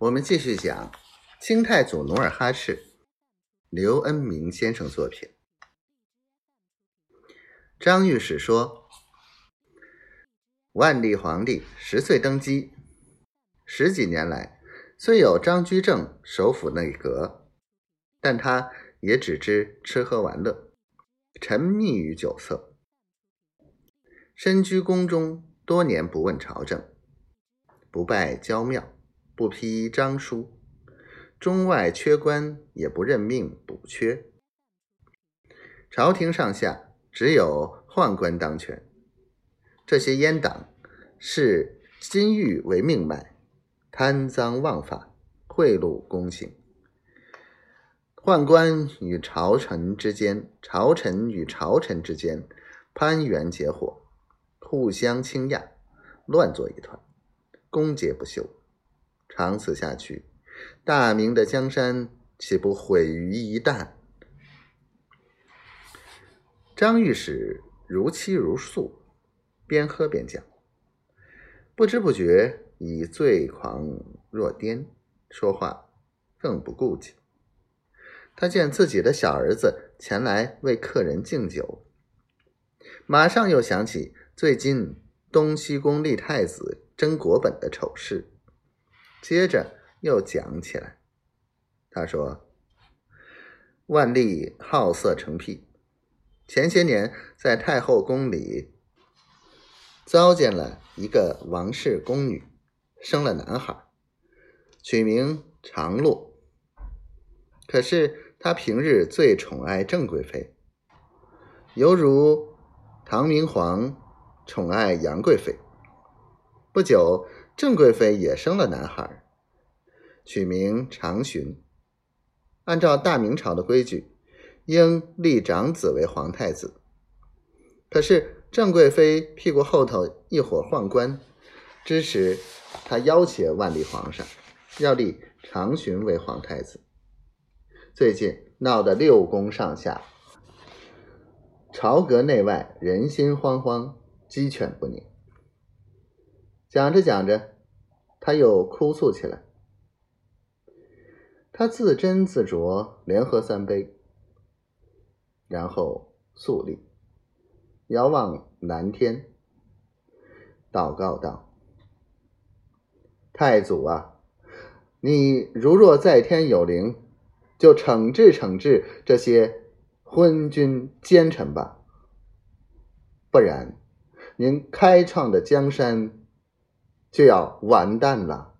我们继续讲清太祖努尔哈赤，刘恩明先生作品。张御史说，万历皇帝十岁登基，十几年来，虽有张居正首辅内阁，但他也只知吃喝玩乐，沉迷于酒色，身居宫中多年，不问朝政，不拜郊庙。不批章书，中外缺官也不任命补缺，朝廷上下只有宦官当权。这些阉党视金玉为命脉，贪赃枉法，贿赂公行。宦官与朝臣之间，朝臣与朝臣之间攀援结伙，互相倾轧，乱作一团，攻讦不休。长此下去，大明的江山岂不毁于一旦？张御史如泣如诉，边喝边讲，不知不觉已醉狂若癫，说话更不顾忌。他见自己的小儿子前来为客人敬酒，马上又想起最近东西宫立太子争国本的丑事。接着又讲起来，他说：“万历好色成癖，前些年在太后宫里糟践了一个王室宫女，生了男孩，取名长洛。可是他平日最宠爱郑贵妃，犹如唐明皇宠爱杨贵妃。不久。”郑贵妃也生了男孩，取名长寻。按照大明朝的规矩，应立长子为皇太子。可是郑贵妃屁股后头一伙宦官支持他要挟万历皇上，要立长寻为皇太子。最近闹得六宫上下、朝阁内外人心惶惶，鸡犬不宁。讲着讲着，他又哭诉起来。他自斟自酌，连喝三杯，然后肃立，遥望南天，祷告道：“太祖啊，你如若在天有灵，就惩治惩治这些昏君奸臣吧。不然，您开创的江山……”就要完蛋了。